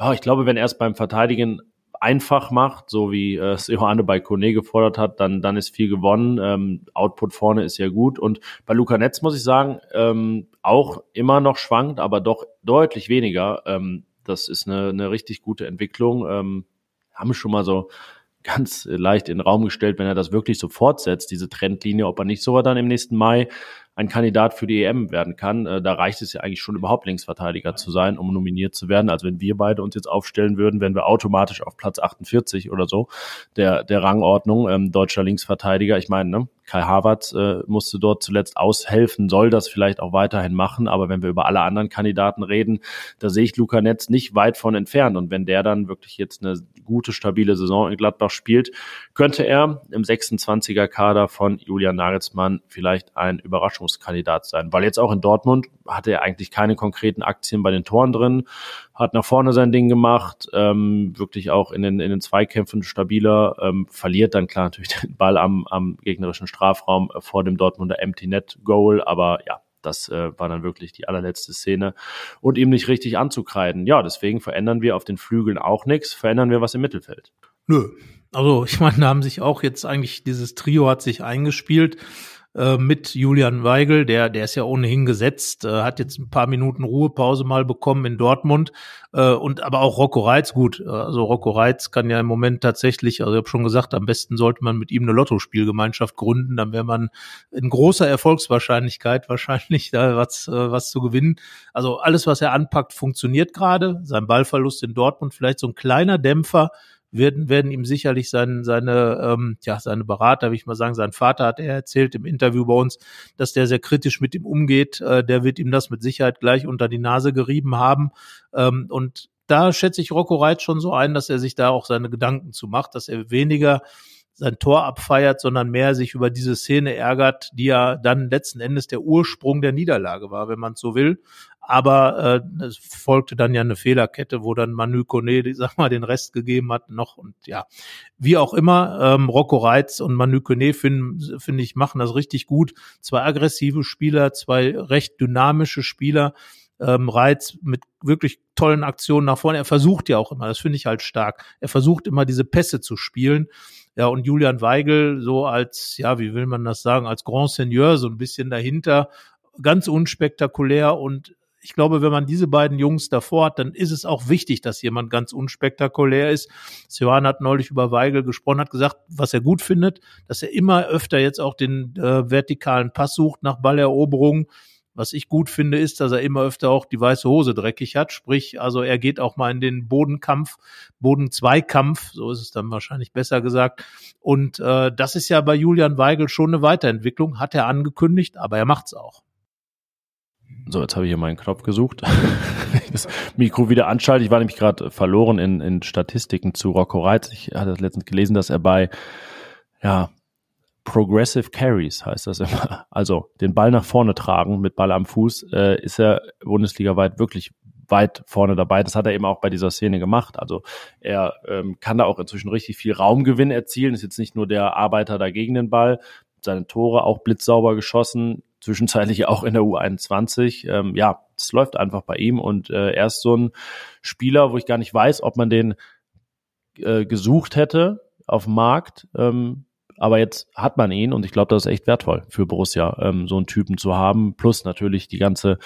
ja, ich glaube, wenn er es beim Verteidigen einfach macht, so wie äh, es Johanne bei Kone gefordert hat, dann, dann ist viel gewonnen. Ähm, Output vorne ist ja gut. Und bei Luca Netz muss ich sagen, ähm, auch immer noch schwankt, aber doch deutlich weniger. Ähm, das ist eine, eine richtig gute Entwicklung. Ähm, haben schon mal so ganz leicht in den Raum gestellt, wenn er das wirklich so fortsetzt, diese Trendlinie, ob er nicht sogar dann im nächsten Mai ein Kandidat für die EM werden kann. Äh, da reicht es ja eigentlich schon überhaupt Linksverteidiger zu sein, um nominiert zu werden. Also wenn wir beide uns jetzt aufstellen würden, wären wir automatisch auf Platz 48 oder so der, der Rangordnung ähm, deutscher Linksverteidiger. Ich meine, ne, Kai Havertz äh, musste dort zuletzt aushelfen, soll das vielleicht auch weiterhin machen. Aber wenn wir über alle anderen Kandidaten reden, da sehe ich Luca Netz nicht weit von entfernt. Und wenn der dann wirklich jetzt eine gute, stabile Saison in Gladbach spielt, könnte er im 26er Kader von Julian Nagelsmann vielleicht ein Überraschungskandidat sein. Weil jetzt auch in Dortmund hatte er eigentlich keine konkreten Aktien bei den Toren drin, hat nach vorne sein Ding gemacht, ähm, wirklich auch in den, in den Zweikämpfen stabiler, ähm, verliert dann klar natürlich *laughs* den Ball am, am gegnerischen Strafraum äh, vor dem Dortmunder Empty Net Goal, aber ja, das äh, war dann wirklich die allerletzte Szene und ihm nicht richtig anzukreiden. Ja, deswegen verändern wir auf den Flügeln auch nichts, verändern wir was im Mittelfeld. Nö. Also ich meine, da haben sich auch jetzt eigentlich dieses Trio hat sich eingespielt. Äh, mit Julian Weigel, der, der ist ja ohnehin gesetzt, äh, hat jetzt ein paar Minuten Ruhepause mal bekommen in Dortmund äh, und aber auch Rocco Reitz, gut, also Rocco Reitz kann ja im Moment tatsächlich, also ich habe schon gesagt, am besten sollte man mit ihm eine Lottospielgemeinschaft gründen, dann wäre man in großer Erfolgswahrscheinlichkeit *laughs* wahrscheinlich da was, äh, was zu gewinnen. Also alles, was er anpackt, funktioniert gerade. Sein Ballverlust in Dortmund vielleicht so ein kleiner Dämpfer, werden, werden ihm sicherlich sein, seine, ähm, ja, seine Berater, wie ich mal sagen, sein Vater hat er erzählt im Interview bei uns, dass der sehr kritisch mit ihm umgeht. Äh, der wird ihm das mit Sicherheit gleich unter die Nase gerieben haben. Ähm, und da schätze ich Rocco Reitz schon so ein, dass er sich da auch seine Gedanken zu macht, dass er weniger sein Tor abfeiert, sondern mehr sich über diese Szene ärgert, die ja dann letzten Endes der Ursprung der Niederlage war, wenn man so will. Aber äh, es folgte dann ja eine Fehlerkette, wo dann Manu Kone, sag mal, den Rest gegeben hat noch. Und ja, wie auch immer, ähm, Rocco Reitz und Manu Kone finde find ich machen das richtig gut. Zwei aggressive Spieler, zwei recht dynamische Spieler. Ähm, Reiz mit wirklich tollen Aktionen nach vorne. Er versucht ja auch immer, das finde ich halt stark. Er versucht immer diese Pässe zu spielen. Ja, und Julian Weigel so als, ja, wie will man das sagen, als Grand Seigneur so ein bisschen dahinter, ganz unspektakulär und ich glaube, wenn man diese beiden Jungs davor hat, dann ist es auch wichtig, dass jemand ganz unspektakulär ist. Johann hat neulich über Weigel gesprochen, hat gesagt, was er gut findet, dass er immer öfter jetzt auch den äh, vertikalen Pass sucht nach Balleroberung. Was ich gut finde, ist, dass er immer öfter auch die weiße Hose dreckig hat. Sprich, also er geht auch mal in den Bodenkampf, Bodenzweikampf, so ist es dann wahrscheinlich besser gesagt. Und äh, das ist ja bei Julian Weigel schon eine Weiterentwicklung, hat er angekündigt, aber er macht's auch. So, jetzt habe ich hier meinen Knopf gesucht. *laughs* das Mikro wieder anschalte. Ich war nämlich gerade verloren in, in Statistiken zu Rocco Reitz. Ich hatte letztens gelesen, dass er bei ja, Progressive Carries heißt das immer. Also den Ball nach vorne tragen mit Ball am Fuß, äh, ist er bundesligaweit wirklich weit vorne dabei. Das hat er eben auch bei dieser Szene gemacht. Also er ähm, kann da auch inzwischen richtig viel Raumgewinn erzielen. Ist jetzt nicht nur der Arbeiter da gegen den Ball, seine Tore auch blitzsauber geschossen, zwischenzeitlich *laughs* auch in der U21. Ähm, ja, es läuft einfach bei ihm und äh, er ist so ein Spieler, wo ich gar nicht weiß, ob man den äh, gesucht hätte auf dem Markt. Ähm, aber jetzt hat man ihn und ich glaube, das ist echt wertvoll für Borussia, ähm, so einen Typen zu haben. Plus natürlich die ganze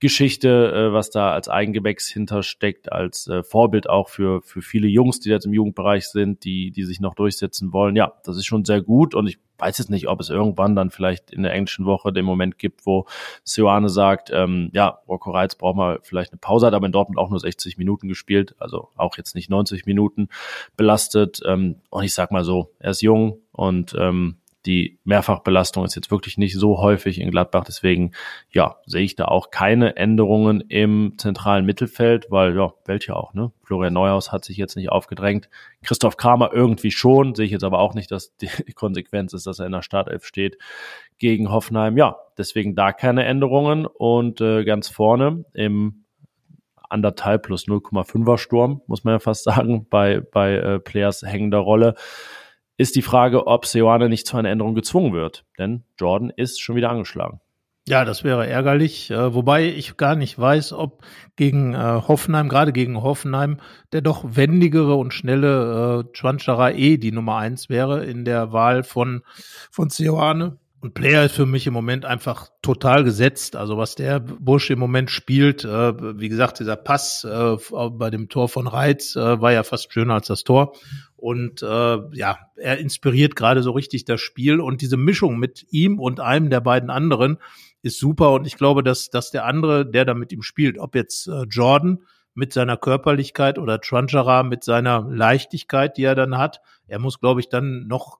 Geschichte, äh, was da als Eigengewächs hintersteckt, als äh, Vorbild auch für, für viele Jungs, die jetzt im Jugendbereich sind, die, die sich noch durchsetzen wollen. Ja, das ist schon sehr gut und ich weiß jetzt nicht, ob es irgendwann dann vielleicht in der englischen Woche den Moment gibt, wo Sioane sagt, ähm, ja, Rocco Reitz braucht mal vielleicht eine Pause, hat aber in Dortmund auch nur 60 Minuten gespielt, also auch jetzt nicht 90 Minuten belastet. Ähm, und ich sag mal so, er ist jung und ähm, die Mehrfachbelastung ist jetzt wirklich nicht so häufig in Gladbach. Deswegen, ja, sehe ich da auch keine Änderungen im zentralen Mittelfeld, weil, ja, welche auch, ne? Florian Neuhaus hat sich jetzt nicht aufgedrängt. Christoph Kramer irgendwie schon, sehe ich jetzt aber auch nicht, dass die *laughs* Konsequenz ist, dass er in der Startelf steht gegen Hoffenheim. Ja, deswegen da keine Änderungen und äh, ganz vorne im anderthalb plus 0,5er Sturm, muss man ja fast sagen, bei, bei äh, Players hängender Rolle ist die Frage, ob Seoane nicht zu einer Änderung gezwungen wird. Denn Jordan ist schon wieder angeschlagen. Ja, das wäre ärgerlich, äh, wobei ich gar nicht weiß, ob gegen äh, Hoffenheim, gerade gegen Hoffenheim, der doch wendigere und schnelle äh, Chwanchara eh die Nummer eins wäre in der Wahl von, von Seoane. Und Player ist für mich im Moment einfach total gesetzt. Also was der Busch im Moment spielt, äh, wie gesagt, dieser Pass äh, bei dem Tor von Reitz äh, war ja fast schöner als das Tor. Und äh, ja, er inspiriert gerade so richtig das Spiel und diese Mischung mit ihm und einem der beiden anderen ist super. Und ich glaube, dass, dass der andere, der da mit ihm spielt, ob jetzt äh, Jordan mit seiner Körperlichkeit oder Tranchara mit seiner Leichtigkeit, die er dann hat, er muss, glaube ich, dann noch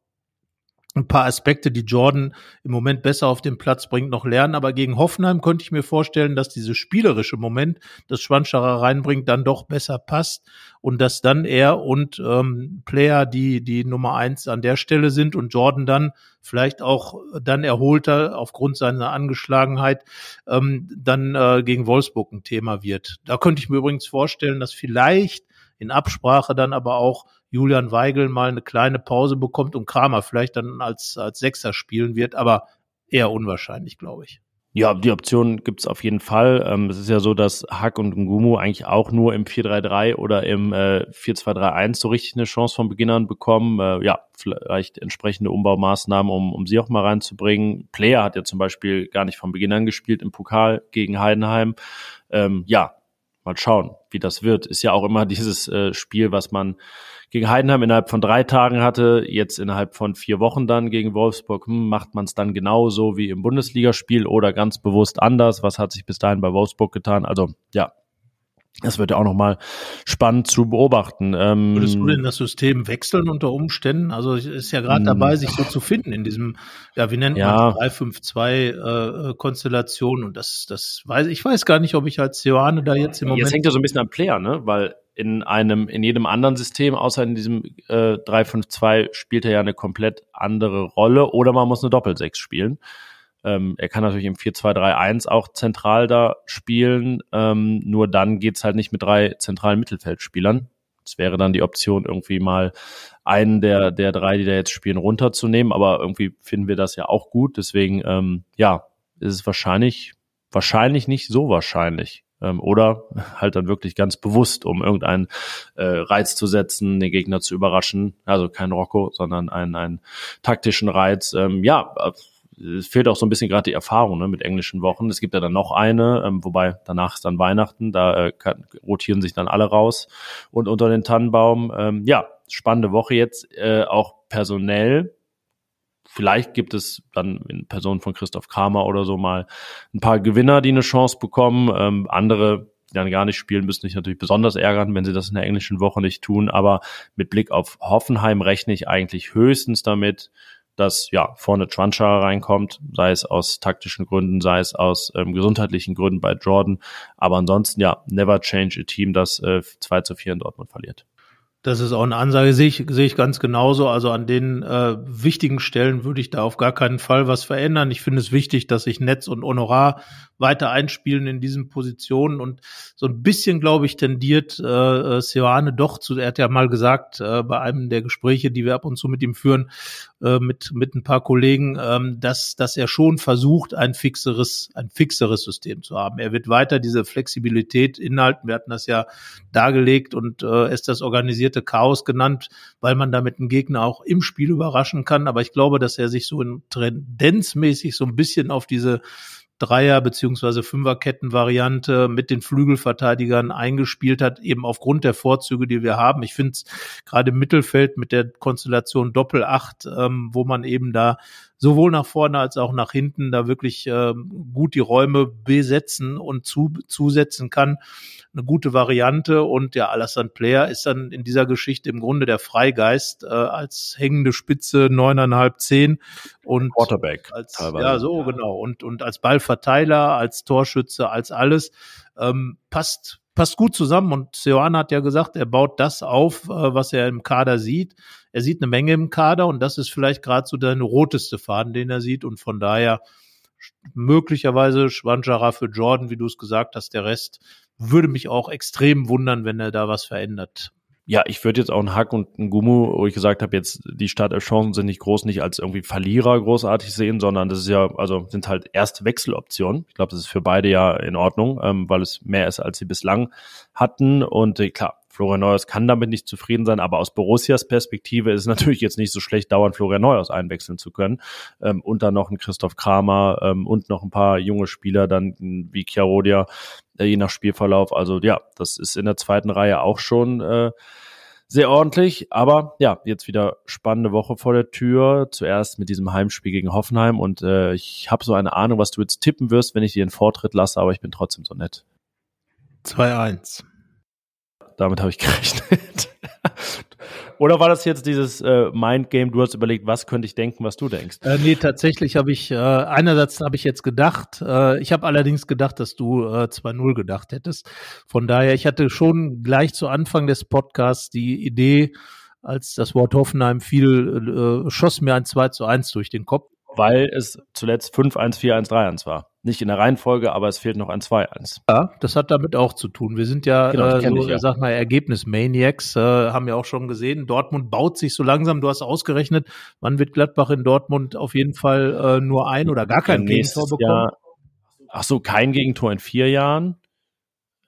ein paar Aspekte, die Jordan im Moment besser auf den Platz bringt, noch lernen. Aber gegen Hoffenheim könnte ich mir vorstellen, dass dieses spielerische Moment, das Schwanscherer reinbringt, dann doch besser passt und dass dann er und ähm, Player, die die Nummer eins an der Stelle sind und Jordan dann vielleicht auch dann erholter aufgrund seiner Angeschlagenheit ähm, dann äh, gegen Wolfsburg ein Thema wird. Da könnte ich mir übrigens vorstellen, dass vielleicht in Absprache dann aber auch Julian Weigel mal eine kleine Pause bekommt und Kramer vielleicht dann als, als Sechser spielen wird, aber eher unwahrscheinlich, glaube ich. Ja, die Option gibt's auf jeden Fall. Ähm, es ist ja so, dass Hack und Ngumu eigentlich auch nur im 4-3-3 oder im äh, 4-2-3-1 so richtig eine Chance von Beginn an bekommen. Äh, ja, vielleicht entsprechende Umbaumaßnahmen, um, um sie auch mal reinzubringen. Player hat ja zum Beispiel gar nicht von Beginn an gespielt im Pokal gegen Heidenheim. Ähm, ja, mal schauen, wie das wird. Ist ja auch immer *laughs* dieses äh, Spiel, was man gegen Heidenheim innerhalb von drei Tagen hatte, jetzt innerhalb von vier Wochen dann gegen Wolfsburg, hm, macht man es dann genauso wie im Bundesligaspiel oder ganz bewusst anders? Was hat sich bis dahin bei Wolfsburg getan? Also ja, das wird ja auch nochmal spannend zu beobachten. Ähm, Würdest du denn das System wechseln unter Umständen? Also es ist ja gerade dabei, sich so zu finden in diesem, ja, wie nennt ja. man 3-5-2-Konstellation. Äh, und das, das weiß ich weiß gar nicht, ob ich als Johanne da jetzt im Moment. Jetzt hängt ja so ein bisschen am Player, ne? Weil in einem, in jedem anderen System, außer in diesem äh, 3-5-2, spielt er ja eine komplett andere Rolle oder man muss eine Doppelsechs spielen. Ähm, er kann natürlich im 4-2-3-1 auch zentral da spielen, ähm, nur dann geht's halt nicht mit drei zentralen Mittelfeldspielern. Es wäre dann die Option, irgendwie mal einen der, der drei, die da jetzt spielen, runterzunehmen, aber irgendwie finden wir das ja auch gut. Deswegen, ähm, ja, ist es wahrscheinlich, wahrscheinlich nicht so wahrscheinlich. Ähm, oder *laughs* halt dann wirklich ganz bewusst, um irgendeinen äh, Reiz zu setzen, den Gegner zu überraschen. Also kein Rocco, sondern einen, einen taktischen Reiz. Ähm, ja, es fehlt auch so ein bisschen gerade die Erfahrung ne, mit englischen Wochen. Es gibt ja dann noch eine, ähm, wobei danach ist dann Weihnachten, da äh, kann, rotieren sich dann alle raus und unter den Tannenbaum. Ähm, ja, spannende Woche jetzt, äh, auch personell. Vielleicht gibt es dann in Person von Christoph Kramer oder so mal ein paar Gewinner, die eine Chance bekommen. Ähm, andere, die dann gar nicht spielen, müssen sich natürlich besonders ärgern, wenn sie das in der englischen Woche nicht tun. Aber mit Blick auf Hoffenheim rechne ich eigentlich höchstens damit, dass ja vorne Trancha reinkommt, sei es aus taktischen Gründen, sei es aus ähm, gesundheitlichen Gründen bei Jordan. Aber ansonsten ja, never change a team, das äh, 2 zu 4 in Dortmund verliert. Das ist auch eine Ansage, sehe ich, sehe ich ganz genauso. Also an den äh, wichtigen Stellen würde ich da auf gar keinen Fall was verändern. Ich finde es wichtig, dass sich Netz und Honorar weiter einspielen in diesen Positionen und so ein bisschen, glaube ich, tendiert äh, Seoane doch zu, er hat ja mal gesagt, äh, bei einem der Gespräche, die wir ab und zu mit ihm führen, äh, mit, mit ein paar Kollegen, ähm, dass, dass er schon versucht, ein fixeres, ein fixeres System zu haben. Er wird weiter diese Flexibilität inhalten. Wir hatten das ja dargelegt und äh, ist das organisierte Chaos genannt, weil man damit einen Gegner auch im Spiel überraschen kann. Aber ich glaube, dass er sich so in tendenzmäßig so ein bisschen auf diese Dreier- beziehungsweise Fünferketten-Variante mit den Flügelverteidigern eingespielt hat, eben aufgrund der Vorzüge, die wir haben. Ich finde es gerade im Mittelfeld mit der Konstellation Doppel-Acht, ähm, wo man eben da sowohl nach vorne als auch nach hinten da wirklich ähm, gut die Räume besetzen und zu, zusetzen kann. Eine gute Variante und ja, Alassane Player ist dann in dieser Geschichte im Grunde der Freigeist äh, als hängende Spitze neuneinhalb, zehn und Quarterback. Als, teilweise. ja, so genau. Und, und als Ballverteiler, als Torschütze, als alles ähm, passt passt gut zusammen und Seoane hat ja gesagt, er baut das auf, äh, was er im Kader sieht. Er sieht eine Menge im Kader und das ist vielleicht gerade so der roteste Faden, den er sieht und von daher möglicherweise Schwanschara für Jordan, wie du es gesagt hast, der Rest würde mich auch extrem wundern, wenn er da was verändert ja, ich würde jetzt auch einen Hack und einen Gummu, wo ich gesagt habe, jetzt die Startelf-Chancen sind nicht groß, nicht als irgendwie Verlierer großartig sehen, sondern das ist ja, also sind halt erste Wechseloptionen. Ich glaube, das ist für beide ja in Ordnung, ähm, weil es mehr ist, als sie bislang hatten. Und äh, klar, Florian Neuhaus kann damit nicht zufrieden sein, aber aus Borussias Perspektive ist es natürlich jetzt nicht so schlecht, dauernd Florian Neuhaus einwechseln zu können. Ähm, und dann noch ein Christoph Kramer ähm, und noch ein paar junge Spieler, dann wie Chiarodia, äh, je nach Spielverlauf. Also ja, das ist in der zweiten Reihe auch schon äh, sehr ordentlich. Aber ja, jetzt wieder spannende Woche vor der Tür. Zuerst mit diesem Heimspiel gegen Hoffenheim. Und äh, ich habe so eine Ahnung, was du jetzt tippen wirst, wenn ich dir einen Vortritt lasse, aber ich bin trotzdem so nett. 2-1 damit habe ich *laughs* gerechnet. Oder war das jetzt dieses äh, Mindgame, du hast überlegt, was könnte ich denken, was du denkst? Äh, nee, tatsächlich habe ich, äh, einerseits habe ich jetzt gedacht, äh, ich habe allerdings gedacht, dass du äh, 2-0 gedacht hättest. Von daher, ich hatte schon gleich zu Anfang des Podcasts die Idee, als das Wort Hoffenheim fiel, äh, schoss mir ein 2 zu 1 durch den Kopf weil es zuletzt 5-1, 4-1, 3-1 war. Nicht in der Reihenfolge, aber es fehlt noch ein 2-1. Ja, das hat damit auch zu tun. Wir sind ja, genau, äh, so, ich, ja. sag mal, Ergebnis-Maniacs, äh, haben ja auch schon gesehen. Dortmund baut sich so langsam. Du hast ausgerechnet, wann wird Gladbach in Dortmund auf jeden Fall äh, nur ein oder gar kein Gegentor bekommen? Jahr, ach so, kein Gegentor in vier Jahren.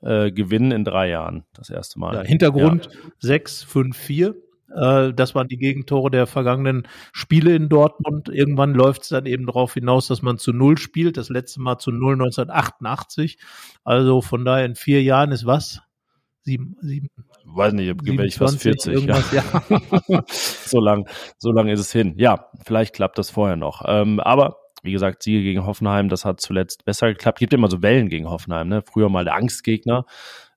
Äh, gewinnen in drei Jahren, das erste Mal. Ja, Hintergrund ja. 6, 5, 4. Äh, das waren die Gegentore der vergangenen Spiele in Dortmund. Irgendwann läuft es dann eben darauf hinaus, dass man zu Null spielt. Das letzte Mal zu Null 1988. Also von daher in vier Jahren ist was? Sieben, sieben. Weiß nicht, wäre ich fast 40. Ja. ja. *laughs* so lang, so lang ist es hin. Ja, vielleicht klappt das vorher noch. Ähm, aber wie gesagt, Siege gegen Hoffenheim, das hat zuletzt besser geklappt. Gibt immer so Wellen gegen Hoffenheim, ne? Früher mal der Angstgegner.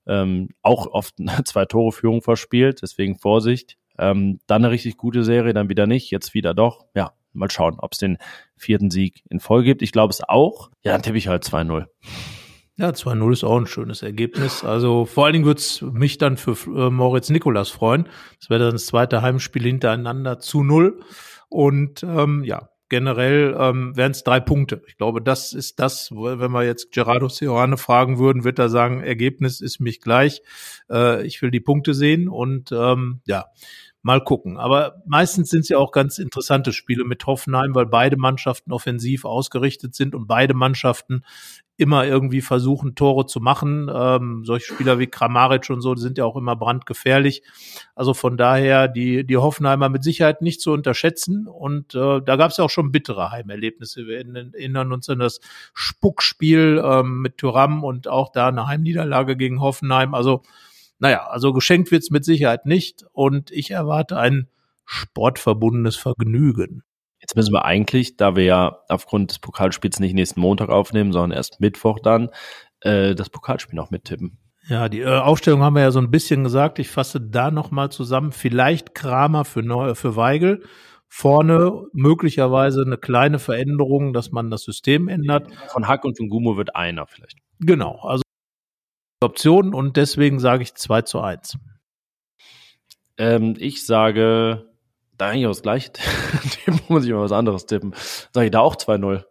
Ähm, auch oft *laughs* zwei Tore Führung verspielt, deswegen Vorsicht. Ähm, dann eine richtig gute Serie, dann wieder nicht, jetzt wieder doch. Ja, mal schauen, ob es den vierten Sieg in Folge gibt. Ich glaube es auch. Ja, dann tippe ich halt 2-0. Ja, 2-0 ist auch ein schönes Ergebnis. Also vor allen Dingen würde es mich dann für äh, Moritz Nikolas freuen. Das wäre dann das zweite Heimspiel hintereinander zu null. Und ähm, ja, generell ähm, wären es drei Punkte. Ich glaube, das ist das, wenn wir jetzt Gerardo Seoane fragen würden, wird er sagen, Ergebnis ist mich gleich. Äh, ich will die Punkte sehen und ähm, ja, mal gucken. Aber meistens sind es ja auch ganz interessante Spiele mit Hoffenheim, weil beide Mannschaften offensiv ausgerichtet sind und beide Mannschaften immer irgendwie versuchen, Tore zu machen. Ähm, solche Spieler wie Kramaric und so, sind ja auch immer brandgefährlich. Also von daher die, die Hoffenheimer mit Sicherheit nicht zu unterschätzen. Und äh, da gab es ja auch schon bittere Heimerlebnisse. Wir erinnern uns an das Spuckspiel ähm, mit Thuram und auch da eine Heimniederlage gegen Hoffenheim. Also naja, also geschenkt wird's mit Sicherheit nicht und ich erwarte ein sportverbundenes Vergnügen. Jetzt müssen wir eigentlich, da wir ja aufgrund des Pokalspiels nicht nächsten Montag aufnehmen, sondern erst Mittwoch dann, äh, das Pokalspiel noch mittippen. Ja, die äh, Aufstellung haben wir ja so ein bisschen gesagt. Ich fasse da nochmal zusammen. Vielleicht Kramer für, Neu für Weigel. Vorne möglicherweise eine kleine Veränderung, dass man das System ändert. Von Hack und von Gumo wird einer vielleicht. Genau, also Optionen und deswegen sage ich 2 zu 1. Ähm, ich sage, da eigentlich auch das gleiche, *laughs* dem muss ich mal was anderes tippen. Sage ich da auch 2-0.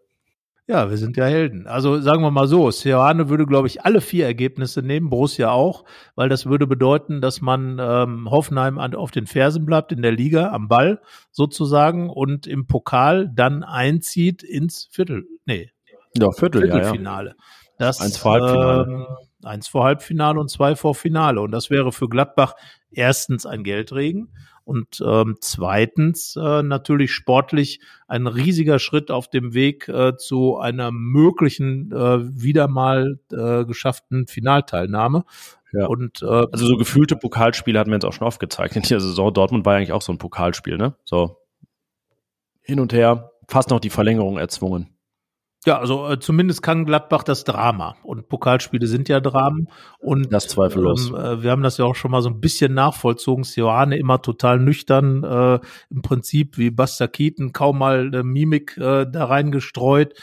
Ja, wir sind ja Helden. Also sagen wir mal so, Seoane würde, glaube ich, alle vier Ergebnisse nehmen, Borussia auch, weil das würde bedeuten, dass man ähm, Hoffenheim an, auf den Fersen bleibt in der Liga, am Ball sozusagen und im Pokal dann einzieht ins Viertel, nee, ja, Viertel, Viertelfinale. Ja, ja. Das, eins vor Halbfinale. Ähm, eins vor Halbfinale und zwei vor Finale. Und das wäre für Gladbach erstens ein Geldregen und ähm, zweitens äh, natürlich sportlich ein riesiger Schritt auf dem Weg äh, zu einer möglichen äh, wieder mal äh, geschafften Finalteilnahme. Ja. Und äh, also so gefühlte Pokalspiele hatten wir jetzt auch schon aufgezeigt in dieser Saison. Dortmund war eigentlich auch so ein Pokalspiel, ne? So hin und her, fast noch die Verlängerung erzwungen. Ja, also äh, zumindest kann Gladbach das Drama. Und Pokalspiele sind ja Dramen. Und das zweifellos. Ähm, äh, wir haben das ja auch schon mal so ein bisschen nachvollzogen. Sioane immer total nüchtern, äh, im Prinzip wie Buster Keaton, kaum mal eine Mimik äh, da reingestreut.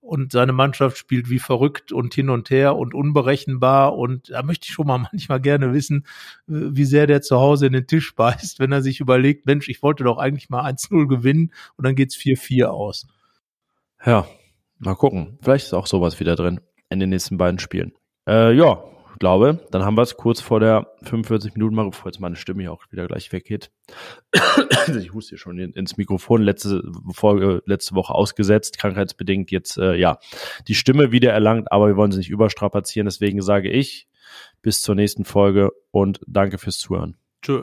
Und seine Mannschaft spielt wie verrückt und hin und her und unberechenbar. Und da möchte ich schon mal *laughs* manchmal gerne wissen, äh, wie sehr der zu Hause in den Tisch beißt, wenn er sich überlegt, Mensch, ich wollte doch eigentlich mal 1-0 gewinnen und dann geht's 4-4 aus. Ja, Mal gucken. Vielleicht ist auch sowas wieder drin in den nächsten beiden Spielen. Äh, ja, glaube, dann haben wir es kurz vor der 45 Minuten Marke, bevor jetzt meine Stimme hier auch wieder gleich weggeht. *coughs* ich huste hier schon ins Mikrofon, letzte Folge, letzte Woche ausgesetzt, krankheitsbedingt jetzt, äh, ja, die Stimme wieder erlangt, aber wir wollen sie nicht überstrapazieren, deswegen sage ich bis zur nächsten Folge und danke fürs Zuhören. Tschö.